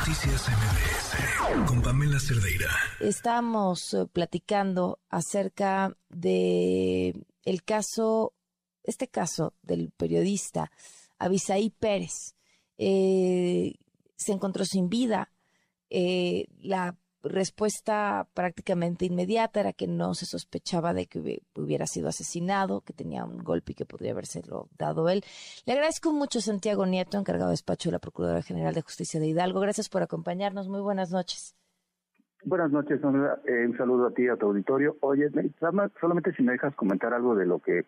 Noticias MBS con Pamela Cerdeira. Estamos eh, platicando acerca de el caso, este caso del periodista Abisaí Pérez. Eh, se encontró sin vida. Eh, la respuesta prácticamente inmediata era que no se sospechaba de que hubiera sido asesinado, que tenía un golpe y que podría habérselo dado él. Le agradezco mucho a Santiago Nieto, encargado de despacho de la Procuradora General de Justicia de Hidalgo. Gracias por acompañarnos. Muy buenas noches. Buenas noches, eh, un saludo a ti, a tu auditorio. Oye, solamente si me dejas comentar algo de lo que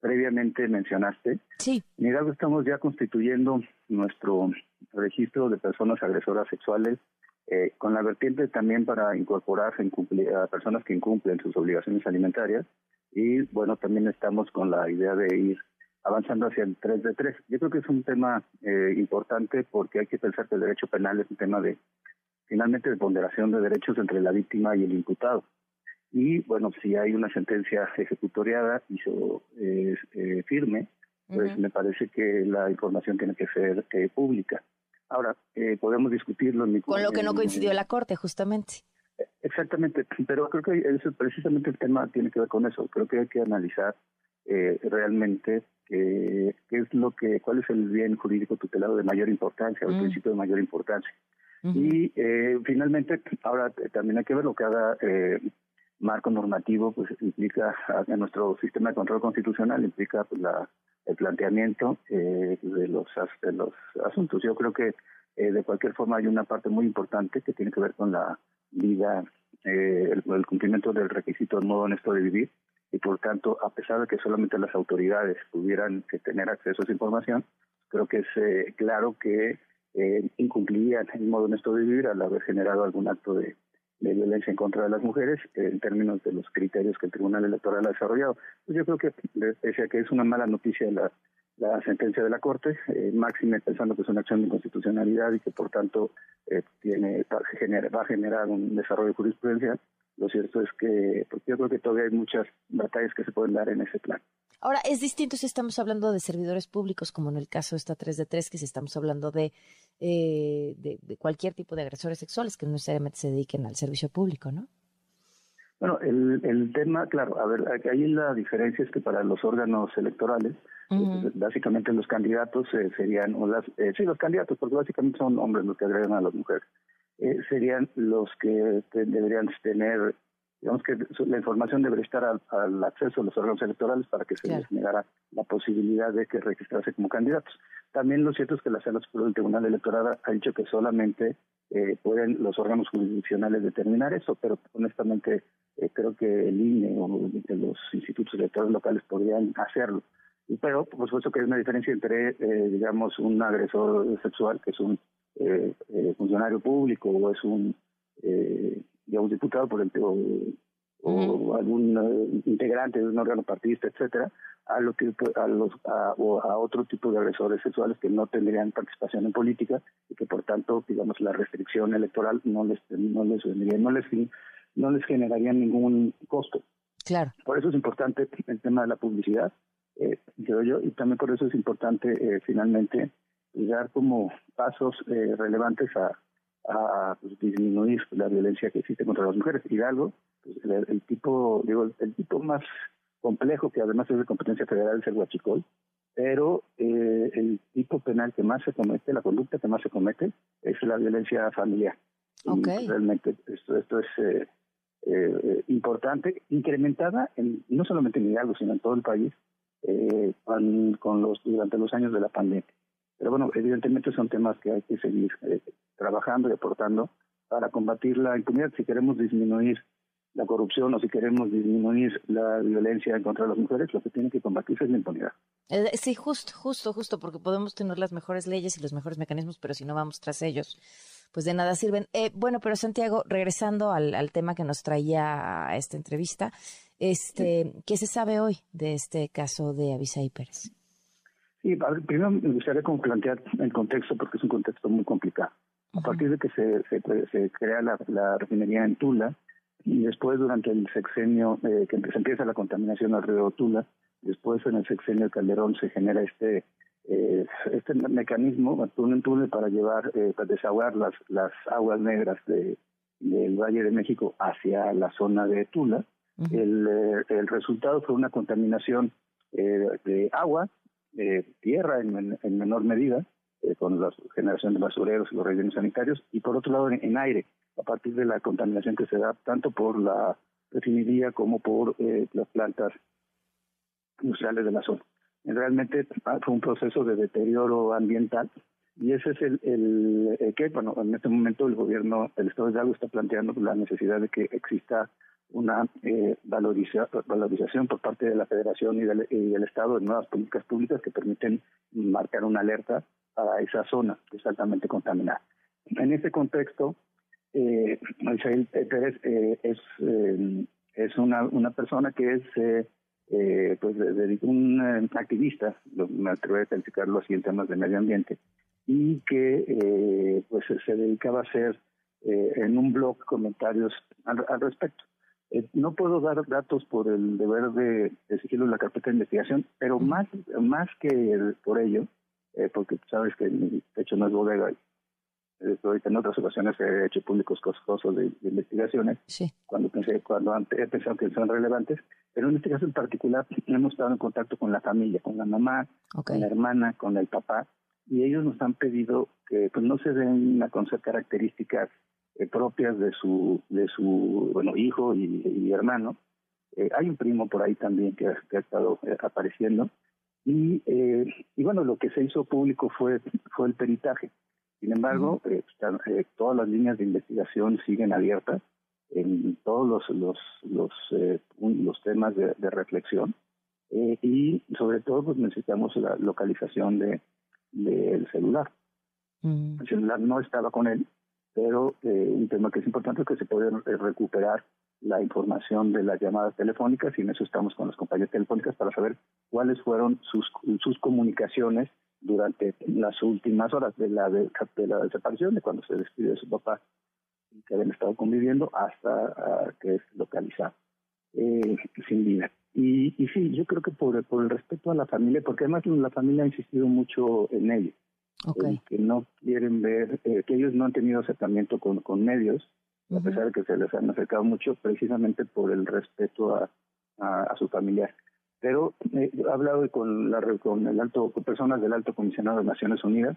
previamente mencionaste. Sí. En Hidalgo estamos ya constituyendo nuestro registro de personas agresoras sexuales eh, con la vertiente también para incorporarse a personas que incumplen sus obligaciones alimentarias y bueno, también estamos con la idea de ir avanzando hacia el 3 de 3. Yo creo que es un tema eh, importante porque hay que pensar que el derecho penal es un tema de, finalmente, de ponderación de derechos entre la víctima y el imputado. Y bueno, si hay una sentencia ejecutoriada y eso es eh, firme, pues me parece que la información tiene que ser pública. Ahora, eh, podemos discutirlo. En Con lo que no coincidió la Corte, justamente. Exactamente, pero creo que eso, precisamente el tema tiene que ver con eso. Creo que hay que analizar eh, realmente qué es lo que, cuál es el bien jurídico tutelado de mayor importancia, el mm. principio de mayor importancia. Y eh, finalmente, ahora también hay que ver lo que haga marco normativo, pues implica en nuestro sistema de control constitucional, implica pues, la el planteamiento eh, de, los, de los asuntos. Yo creo que eh, de cualquier forma hay una parte muy importante que tiene que ver con la vida, eh, el, cumplimiento del requisito del modo honesto de vivir y por tanto, a pesar de que solamente las autoridades pudieran que tener acceso a esa información, creo que es claro que incumplirían el modo honesto de vivir al haber generado algún acto de, de violencia en contra de las mujeres en términos de los criterios que el Tribunal Electoral ha desarrollado. Pues yo creo que, pese que es una mala noticia la, sentencia de la Corte, eh, máxime pensando que es una acción de inconstitucionalidad y que por tanto eh, tiene va a, generar, un desarrollo jurisprudencial, lo cierto es que porque yo creo que todavía hay muchas batallas que se pueden dar en ese plan. Ahora, es distinto si estamos hablando de servidores públicos, como en el caso de esta 3 de 3, que si estamos hablando de, eh, de, cualquier tipo de agresores sexuales que no necesariamente se dediquen al servicio público, ¿no? Bueno, el, el tema, claro, a ver, ahí la diferencia es que para los órganos electorales, pues, básicamente los candidatos eh, serían, o las, eh, sí, los candidatos, porque básicamente son hombres los que agregan a las mujeres, eh, serían los que deberían tener digamos que la información debería estar al, acceso a los órganos electorales para que se les negara la posibilidad de que registrarse como candidatos. También lo cierto es que la Sala Superior del Tribunal Electoral ha dicho que solamente eh, pueden los órganos jurisdiccionales determinar eso, pero honestamente eh, creo que el INE o los institutos electorales locales podrían hacerlo. Pero, por supuesto que hay una diferencia entre, eh, digamos, un agresor sexual, que es un funcionario público o es un digamos, diputado por el o, algún eh, integrante de un órgano partidista, etcétera, a lo que a los a, o a otro tipo de agresores sexuales que no tendrían participación en política y que por tanto, digamos, la restricción electoral no les no les no les no les generaría ningún costo. Claro. Por eso es importante el tema de la publicidad, eh, creo yo, y también por eso es importante eh, finalmente dar como pasos eh, relevantes a a pues, disminuir la violencia que existe contra las mujeres. Hidalgo, pues, el, tipo, digo, el, tipo más complejo, que además es de competencia federal, es el huachicol, pero eh, el tipo penal que más se comete, la conducta que más se comete, es la violencia familiar. Okay. realmente esto, esto es eh, eh, importante, incrementada en, no solamente en Hidalgo, sino en todo el país, con, con los durante los años de la pandemia. Pero bueno, evidentemente son temas que hay que seguir eh, trabajando y aportando para combatir la impunidad. Si queremos disminuir la corrupción o si queremos disminuir la violencia en contra las mujeres, lo que tiene que combatirse es la impunidad. Eh, sí, justo, justo, justo, porque podemos tener las mejores leyes y los mejores mecanismos, pero si no vamos tras ellos, pues de nada sirven. Eh, bueno, pero Santiago, regresando al, al, tema que nos traía a esta entrevista, este, ¿qué se sabe hoy de este caso de Avisaí Pérez? Sí, primero me gustaría como plantear el contexto porque es un contexto muy complicado. A partir de que se, se, crea la, refinería en Tula y después durante el sexenio eh, que se empieza la contaminación al río Tula, después en el sexenio de Calderón se genera este este mecanismo, un túnel para llevar, para desahogar las, las aguas negras de, del Valle de México hacia la zona de Tula. el, el, resultado fue una contaminación de agua, de tierra en, en menor medida, con la generación de basureros y los rellenos sanitarios, y por otro lado en, aire, a partir de la contaminación que se da tanto por la refinería como por las plantas industriales de la zona. Realmente ah, fue un proceso de deterioro ambiental y ese es el, el, que, bueno, en este momento el gobierno, el Estado de Hidalgo está planteando la necesidad de que exista una eh, valorización por parte de la Federación y del, Estado de nuevas políticas públicas que permiten marcar una alerta a esa zona que es altamente contaminada. En este contexto, eh, Pérez eh, es, eh, es una, una persona que es eh, eh, pues de, un eh, activista, me atrevo a calificarlo así en temas de medio ambiente, y que pues se dedicaba a hacer en un blog comentarios al, respecto. No puedo dar datos por el deber de, exigirlo en la carpeta de investigación, pero más, más que por ello, porque sabes que mi hecho no es bodega en otras ocasiones he hecho públicos cosas de, investigaciones cuando pensé cuando antes he pensado que son relevantes pero en este caso en particular hemos estado en contacto con la familia con la mamá con la hermana con el papá y ellos nos han pedido que pues no se den a conocer características eh, propias de su de su bueno hijo y, hermano. Eh, hay un primo por ahí también que, ha estado eh, apareciendo. Y, y bueno lo que se hizo público fue fue el peritaje. Sin embargo, eh, eh, todas las líneas de investigación siguen abiertas en todos los los los, eh, los temas de, reflexión. Y sobre todo pues necesitamos la localización de del celular. El celular no estaba con él, pero un tema que es importante es que se puede recuperar la información de las llamadas telefónicas y en eso estamos con las compañías telefónicas para saber cuáles fueron sus, sus comunicaciones durante las últimas horas de la, de, la desaparición, de cuando se despidió de su papá, que habían estado conviviendo, hasta que es localizado eh, sin vida. Y, y sí, yo creo que por, por el respeto a la familia, porque además la familia ha insistido mucho en ello, que no quieren ver, eh, que ellos no han tenido acercamiento con, con medios, a pesar de que se les han acercado mucho, precisamente por el respeto a, a, a su familiar. Pero he hablado con, la, con el alto con personas del alto comisionado de Naciones Unidas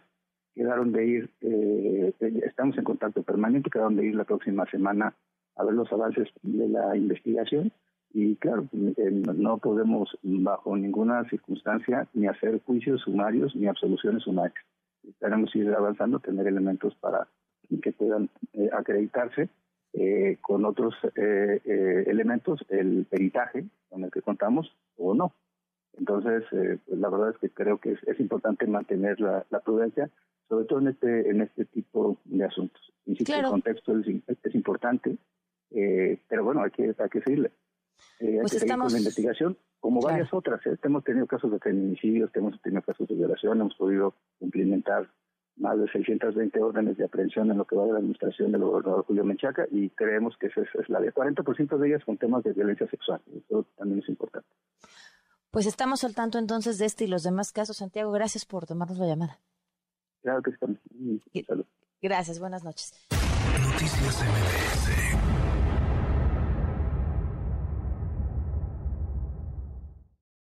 quedaron de ir eh, estamos en contacto permanente quedaron de ir la próxima semana a ver los avances de la investigación y claro eh, no podemos bajo ninguna circunstancia ni hacer juicios sumarios ni absoluciones sumarias esperamos ir avanzando tener elementos para que puedan eh, acreditarse eh, con otros eh, eh, elementos el peritaje con el que contamos o no. Entonces, pues la verdad es que creo que es, importante mantener la, prudencia, sobre todo en este en este tipo de asuntos. Insisto, el contexto es, importante, pero bueno, hay que, hay que seguirle. Hay pues que seguir con la investigación, como varias otras. Hemos tenido casos de feminicidios, hemos tenido casos de violación, hemos podido cumplimentar más de 620 órdenes de aprehensión en lo que va de la administración del gobernador Julio Menchaca y creemos que esa es, la de 40% de ellas con temas de violencia sexual. Eso también es importante. Pues estamos al tanto entonces de este y los demás casos. Santiago, gracias por tomarnos la llamada. Claro que estamos. Gracias, buenas noches. Noticias MBS